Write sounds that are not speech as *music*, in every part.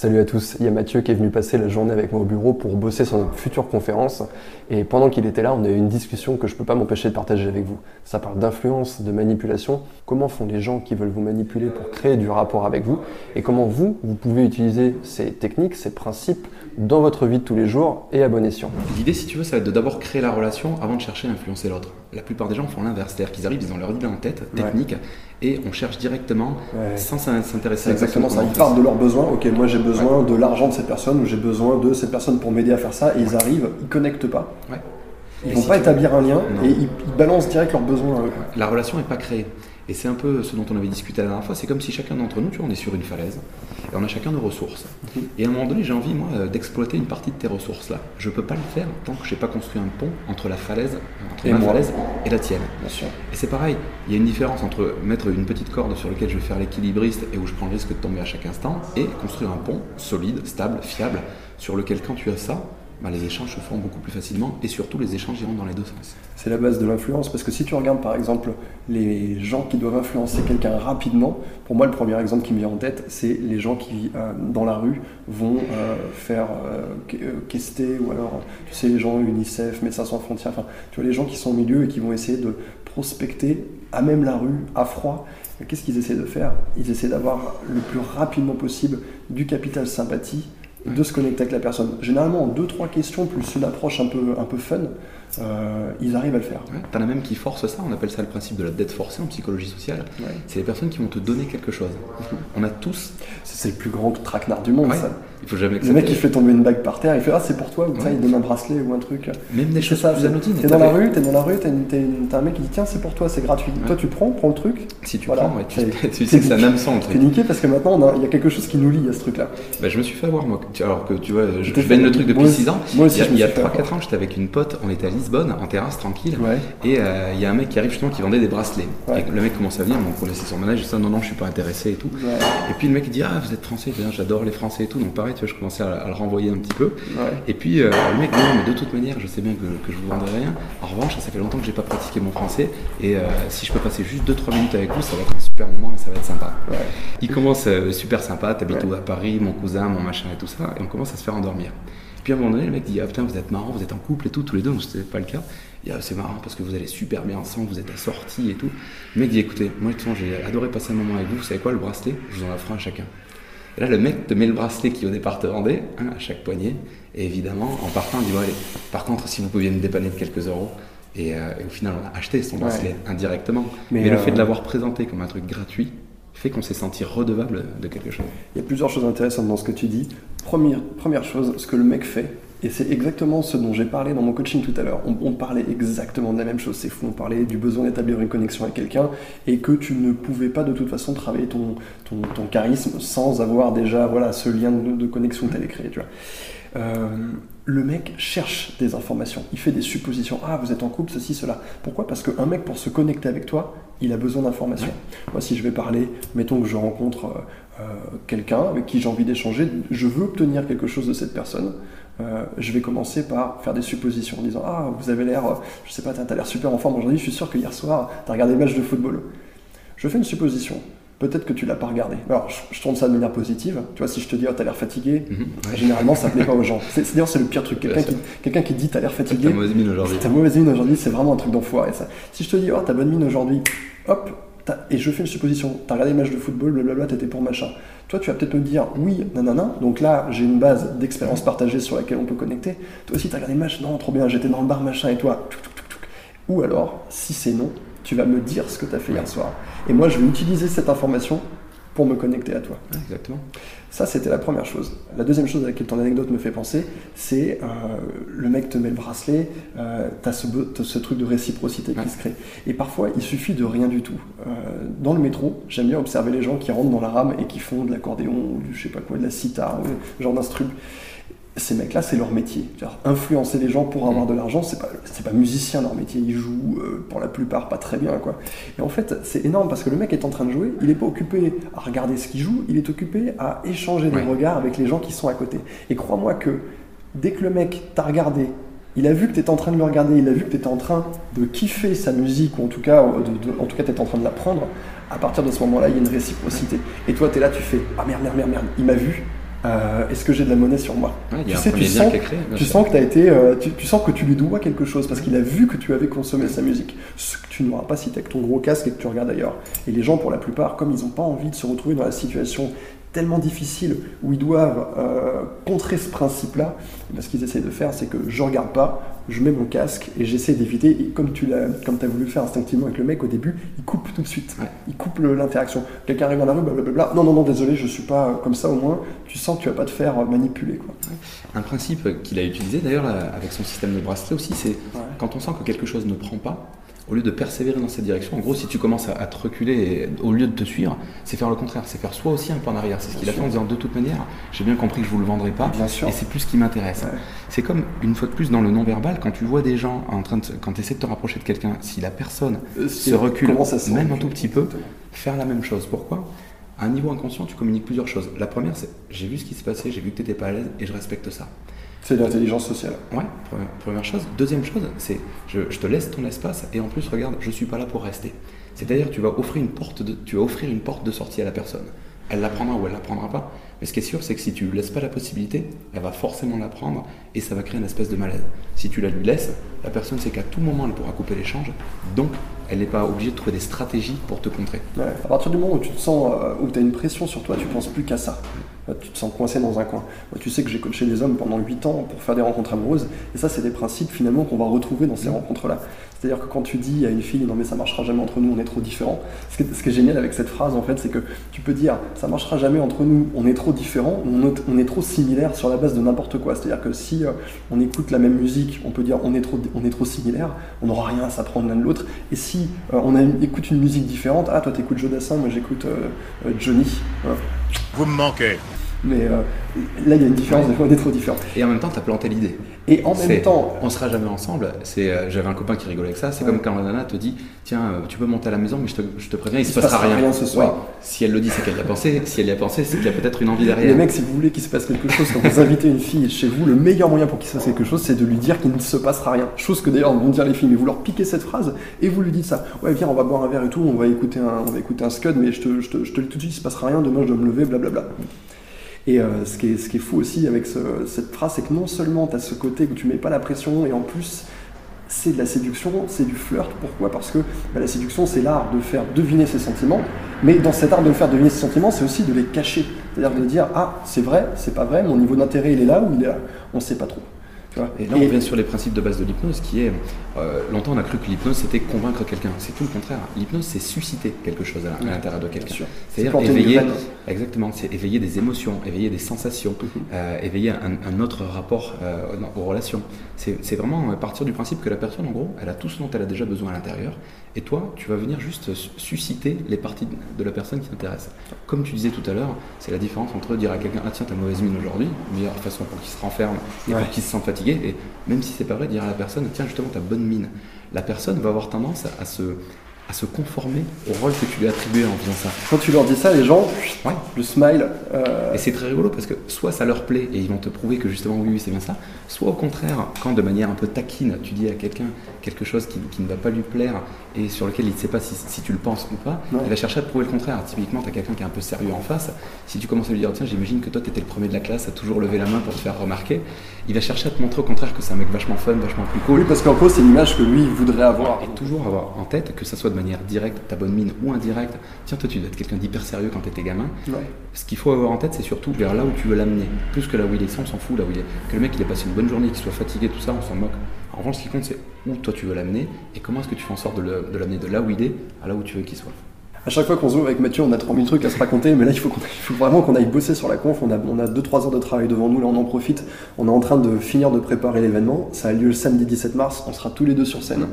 Salut à tous, il y a Mathieu qui est venu passer la journée avec moi au bureau pour bosser sur notre future conférence. Et pendant qu'il était là, on a eu une discussion que je ne peux pas m'empêcher de partager avec vous. Ça parle d'influence, de manipulation, comment font les gens qui veulent vous manipuler pour créer du rapport avec vous, et comment vous, vous pouvez utiliser ces techniques, ces principes dans votre vie de tous les jours et à bon escient? L'idée, si tu veux, ça va être de d'abord créer la relation avant de chercher à influencer l'autre. La plupart des gens font l'inverse, c'est-à-dire qu'ils arrivent, ils ont leur idée en tête, technique, et on cherche directement sans s'intéresser à exactement ça. Ils partent de leurs besoins. Ok, moi j'ai besoin de l'argent de cette personne ou j'ai besoin de cette personne pour m'aider à faire ça. Et ils arrivent, ils connectent pas. Ils vont pas établir un lien et ils, balancent direct leurs besoins. La relation n'est pas créée. Et c'est un peu ce dont on avait discuté la dernière fois, c'est comme si chacun d'entre nous, tu vois, on est sur une falaise, et on a chacun nos ressources. Et à un moment donné, j'ai envie, moi, d'exploiter une partie de tes ressources-là. Je ne peux pas le faire tant que je n'ai pas construit un pont entre la falaise, entre et ma falaise et la tienne. Et c'est pareil, il y a une différence entre mettre une petite corde sur laquelle je vais faire l'équilibriste et où je prends le risque de tomber à chaque instant, et construire un pont solide, stable, fiable, sur lequel quand tu as ça, bah, les échanges se font beaucoup plus facilement et surtout les échanges iront dans les deux sens. C'est la base de l'influence parce que si tu regardes par exemple les gens qui doivent influencer quelqu'un rapidement, pour moi le premier exemple qui me vient en tête c'est les gens qui euh, dans la rue vont euh, faire euh, quester ou alors tu sais les gens UNICEF, Médecins sans frontières, enfin tu vois les gens qui sont au milieu et qui vont essayer de prospecter à même la rue, à froid. Qu'est-ce qu'ils essaient de faire? Ils essaient d'avoir le plus rapidement possible du capital sympathie de se connecter avec la personne. Généralement, en deux, trois questions, plus une approche un peu, un peu fun, euh, ils arrivent à le faire. Ouais, T'en as même qui forcent ça, on appelle ça le principe de la dette forcée en psychologie sociale. C'est les personnes qui vont te donner quelque chose. On a tous. C'est le plus grand traquenard du monde, ça. Il faut jamais Le mec qui fait tomber une bague par terre, il fait Ah, c'est pour toi, ou ça, il donne un bracelet ou un truc. Même des choses ça, plus anodines. T'es dans la rue, t'es dans la rue, t'as un mec qui dit Tiens, c'est pour toi, c'est gratuit. Toi, tu prends, prends le truc. Si tu prends, tu, *laughs* tu sais que hameçon le truc. T'es niqué parce que maintenant, il y a quelque chose qui nous lie à ce truc-là. Bah, je me suis fait avoir, moi. Alors que tu vois, je, je le truc depuis 6 ans. Moi aussi, il y a 3-4 ans, j'étais avec une pote, on était à Lisbonne, en terrasse, tranquille. Et euh, il y a un mec qui arrive justement qui vendait des bracelets. Et le mec commence à venir, on connaissait son manège, je dis non, non, je suis pas intéressé et tout. Et puis le mec il dit ah vous êtes français, j'adore les français et tout. Donc pareil, tu vois, je commençais à, le renvoyer un petit peu. Et puis euh, le mec dit non, mais de toute manière, je sais bien que, je vous vendrai rien. En revanche, ça fait longtemps que j'ai pas pratiqué mon français et euh, si je peux passer juste 2-3 minutes avec vous, ça va être super moment et ça va être sympa. Il commence super sympa, t'habites où à Paris, mon cousin, mon machin et tout ça, et on commence à se faire endormir. Puis à un moment donné, le mec dit Ah putain, vous êtes marrant, vous êtes en couple et tout, tous les deux, c'était pas le cas. Ah, c'est marrant parce que vous allez super bien ensemble, vous êtes assortis et tout. Le mec dit Écoutez, moi, j'ai adoré passer un moment avec vous, vous savez quoi, le bracelet, je vous en offre un chacun. Et là, le mec te met le bracelet qui au départ te rendait, un à chaque poignet, et évidemment, en partant, il dit Bon, allez, par contre, si vous pouviez me dépanner de quelques euros. Et, euh, au final, on a acheté son bracelet indirectement. Mais, le fait de euh, l'avoir présenté comme un truc gratuit, fait qu'on s'est senti redevable de quelque chose. Il y a plusieurs choses intéressantes dans ce que tu dis. Première, première chose, ce que le mec fait, et c'est exactement ce dont j'ai parlé dans mon coaching tout à l'heure. On, parlait exactement de la même chose, c'est fou. On parlait du besoin d'établir une connexion avec quelqu'un et que tu ne pouvais pas de toute façon travailler ton, ton, charisme sans avoir déjà voilà, ce lien de, connexion que tu allais créer. Tu vois. Euh, le mec cherche des informations, il fait des suppositions. Ah, vous êtes en couple, ceci, cela. Pourquoi? Parce qu'un mec, pour se connecter avec toi, il a besoin d'informations. Moi, si je vais parler, mettons que je rencontre euh, euh, quelqu'un avec qui j'ai envie d'échanger, je veux obtenir quelque chose de cette personne. Je vais commencer par faire des suppositions en disant Ah, vous avez l'air, je sais pas, tu as l'air super en forme aujourd'hui, je suis sûr que hier soir, tu as regardé le match de football. Je fais une supposition peut-être que tu l'as pas regardé. Alors, je, tourne ça de manière positive. Tu vois, si je te dis, oh, t'as l'air fatigué, mhm. *laughs* généralement, ça plaît pas aux gens. C'est, d'ailleurs, c'est le pire truc. Quelqu'un qui, quelqu'un qui dit, t'as l'air fatigué. T'as mauvaise mine aujourd'hui. T'as mauvaise mine aujourd'hui, c'est vraiment un truc d'enfoiré, ça. Si je te dis, oh, t'as bonne mine aujourd'hui, hop, et je fais une supposition, t'as regardé les matchs de football, blablabla, t'étais pour machin. Toi, tu vas peut-être me dire, oui, nanana, donc là, j'ai une base d'expérience partagée sur laquelle on peut connecter. Toi aussi, t'as regardé les matchs, non, trop bien, j'étais dans le bar, machin, et toi, ou alors, si c'est non, tu vas me dire ce que tu as fait hier soir. Et moi, je vais utiliser cette information pour me connecter à toi. Exactement. Ça, c'était la première chose. La deuxième chose à laquelle ton anecdote me fait penser, c'est euh, le mec te met le bracelet, euh, tu as ce, truc de réciprocité qui se crée. Et parfois, il suffit de rien du tout. Euh, dans le métro, j'aime bien observer les gens qui rentrent dans la rame et qui font de l'accordéon, ou je sais pas quoi, de la sitar, genre d'instrument ces mecs-là, c'est leur métier. Influencer les gens pour avoir de l'argent, c'est pas, pas musicien leur métier. Ils jouent euh, pour la plupart pas très bien. Quoi. Et en fait, c'est énorme parce que le mec est en train de jouer, il n'est pas occupé à regarder ce qu'il joue, il est occupé à échanger des regards avec les gens qui sont à côté. Et crois-moi que dès que le mec t'a regardé, il a vu que tu étais en train de le regarder, il a vu que tu étais en train de kiffer sa musique, ou en tout cas, en tout cas, tu étais en train de l'apprendre, à partir de ce moment-là, il y a une réciprocité. Et toi, tu es là, tu fais Ah merde, merde, merde, merde, il m'a vu, euh, est-ce que j'ai de la monnaie sur moi Tu sais, tu sens, tu sens que as été, euh, tu, sens que tu lui dois quelque chose parce qu'il a vu que tu avais consommé sa musique. Ce que tu n'auras pas si tu ton gros casque et que tu regardes ailleurs. Et les gens, pour la plupart, comme ils n'ont pas envie de se retrouver dans la situation tellement difficile où ils doivent euh, contrer ce principe-là, ce qu'ils essayent de faire, c'est que je regarde pas, je mets mon casque et j'essaie d'éviter. Et comme tu l'as, comme as voulu faire instinctivement avec le mec au début, il coupe tout de suite. Il coupe l'interaction. Quelqu'un arrive dans la rue, blablabla. Non, non, non, désolé, je suis pas comme ça. Au moins, tu sens que tu vas pas te faire manipuler. Quoi. Un principe qu'il a utilisé d'ailleurs avec son système de bracelet aussi, c'est quand on sent que quelque chose ne prend pas, au lieu de persévérer dans cette direction, en gros, si tu commences à, te reculer au lieu de te suivre, c'est faire le contraire, c'est faire soit aussi un pas en arrière. C'est ce qu'il a fait en disant de toute manière, j'ai bien compris que je vous le vendrai pas, et c'est plus ce qui m'intéresse. C'est comme une fois de plus dans le non-verbal, quand tu vois des gens en train de, quand tu essaies de te rapprocher de quelqu'un, si la personne euh, se recule, même un tout petit peu, faire la même chose. Pourquoi? À un niveau inconscient, tu communiques plusieurs choses. La première, c'est j'ai vu ce qui s'est passé, j'ai vu que tu n'étais pas à l'aise et je respecte ça. C'est l'intelligence sociale. Ouais, première chose. Deuxième chose, c'est je, te laisse ton espace et en plus, regarde, je suis pas là pour rester. C'est-à-dire, tu vas offrir une porte de, tu vas offrir une porte de sortie à la personne. Elle la prendra ou elle la prendra pas. Mais ce qui est sûr, c'est que si tu lui laisses pas la possibilité, elle va forcément la prendre et ça va créer une espèce de malaise. Si tu la lui laisses, la personne sait qu'à tout moment elle pourra couper l'échange. Donc, elle n'est pas obligée de trouver des stratégies pour te contrer. À partir du moment où tu te sens, euh, où tu as une pression sur toi, tu penses plus qu'à ça tu te sens coincé dans un coin. Moi, tu sais que j'ai coaché des hommes pendant 8 ans pour faire des rencontres amoureuses, et ça, c'est des principes finalement qu'on va retrouver dans ces mmh. rencontres-là. C'est-à-dire que quand tu dis à une fille, non mais ça marchera jamais entre nous, on est trop différents, ce qui, est, génial avec cette phrase, en fait, c'est que tu peux dire, ça marchera jamais entre nous, on est trop différents, on, est trop similaires sur la base de n'importe quoi. C'est-à-dire que si euh, on écoute la même musique, on peut dire on est trop, on est trop similaires, on n'aura rien à s'apprendre l'un de l'autre. Et si euh, on écoute une musique différente, ah toi t'écoutes Jodassin, moi j'écoute euh, Johnny. Vous me manquez. Mais euh, là, il y a une différence, des fois, on est trop différent. Et en même temps, tu as planté l'idée. Et en même temps. On sera jamais ensemble. C'est, euh, j'avais un copain qui rigolait avec ça. C'est comme quand la nana te dit Tiens, euh, tu peux monter à la maison, mais je te, je te préviens, il, ne se passera, rien. ce soir. Si elle le dit, c'est qu'elle y a pensé. Si elle y a pensé, c'est qu'il y a peut-être une envie derrière. Les mecs, si vous voulez qu'il se passe quelque chose, quand vous invitez une fille chez vous, le meilleur moyen pour qu'il se passe quelque chose, c'est de lui dire qu'il ne se passera rien. Chose que d'ailleurs vont dire les filles. Mais vous leur piquez cette phrase et vous lui dites ça. Ouais, viens, on va boire un verre et tout, on va écouter un, on va écouter un scud, mais je te, je te, je te le tout de suite, il se passera rien. Demain, je dois me lever, blablabla. Et euh, ce, qui est, ce, fou aussi avec cette phrase, c'est que non seulement tu as ce côté où tu mets pas la pression, et en plus, c'est de la séduction, c'est du flirt. Pourquoi? Parce que bah, la séduction, c'est l'art de faire deviner ses sentiments, mais dans cet art de faire deviner ses sentiments, c'est aussi de les cacher. C'est-à-dire de dire, ah, c'est vrai, c'est pas vrai, mon niveau d'intérêt, il est là ou il est là? On ne sait pas trop. Et là, on revient sur les principes de base de l'hypnose, qui est euh, longtemps on a cru que l'hypnose c'était convaincre quelqu'un. C'est tout le contraire. L'hypnose c'est susciter quelque chose à l'intérieur de quelqu'un. C'est-à-dire éveiller, exactement, c'est éveiller des émotions, éveiller des sensations, mhm. euh, éveiller un, autre rapport euh, aux relations. C'est vraiment partir du principe que la personne, en gros, elle a tout ce dont elle a déjà besoin à l'intérieur, et toi, tu vas venir juste susciter les parties de la personne qui t'intéresse. Comme tu disais tout à l'heure, c'est la différence entre dire à quelqu'un ah tiens t'as mauvaise mine aujourd'hui, meilleure façon pour qu'il se renferme et pour qu'il se sent fatigué et même si c'est pas vrai, dire à la personne, tiens, justement, ta bonne mine. La personne va avoir tendance à se, à se conformer au rôle que tu lui as attribué en faisant ça. Quand tu leur dis ça, les gens, le smile. Euh, et c'est très rigolo parce que soit ça leur plaît et ils vont te prouver que justement oui, oui c'est bien ça, soit au contraire, quand de manière un peu taquine, tu dis à quelqu'un quelque chose qui, qui, ne va pas lui plaire et sur lequel il ne sait pas si, si, tu le penses ou pas, il va chercher à te prouver le contraire. Typiquement, tu as quelqu'un qui est un peu sérieux en face, si tu commences à lui dire tiens, j'imagine que toi tu étais le premier de la classe à toujours lever la main pour te faire remarquer, il va chercher à te montrer au contraire que c'est un mec vachement fun, vachement plus cool. Oui, parce qu'en gros, c'est l'image que lui voudrait avoir. Et toujours avoir en tête que ça soit de manière directe, ta bonne mine, ou indirecte. Tiens, toi, tu dois être quelqu'un d'hyper sérieux quand tu étais gamin. Ce qu'il faut avoir en tête, c'est surtout vers là où tu veux l'amener, plus que là où il est. Ça, on s'en fout là où il est. Que le mec, il ait passé une bonne journée, qu'il soit fatigué, tout ça, on s'en moque. En revanche, ce qui compte, c'est où toi tu veux l'amener et comment est-ce que tu fais en sorte de l'amener de là où il est à là où tu veux qu'il soit. À chaque fois qu'on se voit avec Mathieu, on a 3000 trucs à se raconter, mais là, il faut, vraiment qu'on aille bosser sur la conf. On a, on a 2-3 heures de travail devant nous, là, on en profite. On est en train de finir de préparer l'événement. Ça a lieu le samedi 17 mars, on sera tous les deux sur scène.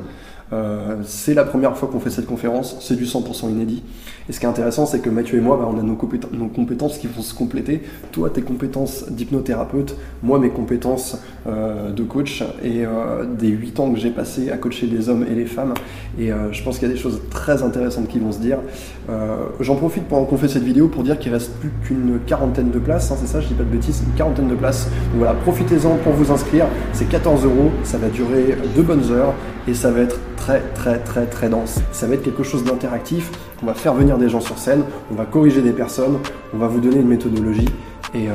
Euh, c'est la première fois qu'on fait cette conférence, c'est du 100% inédit. Et ce qui est intéressant, c'est que Mathieu et moi, bah, on a nos, compétences, qui vont se compléter. Toi, tes compétences d'hypnothérapeute, moi, mes compétences euh, de coach et euh, des 8 ans que j'ai passé à coacher les hommes et les femmes. Et je pense qu'il y a des choses très intéressantes qui vont se dire. J'en profite pendant qu'on fait cette vidéo pour dire qu'il reste plus qu'une quarantaine de places, hein, c'est ça, je dis pas de bêtises, une quarantaine de places. Donc voilà, profitez-en pour vous inscrire. C'est 14 euros, ça va durer deux bonnes heures et ça va être très très très très dense. Ça va être quelque chose d'interactif, on va faire venir des gens sur scène, on va corriger des personnes, on va vous donner une méthodologie Et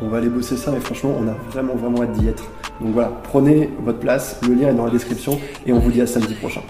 on va aller bosser ça, mais franchement, on a vraiment, vraiment hâte d'y être. Donc voilà, prenez votre place, le lien est dans la description, et on vous dit à samedi prochain.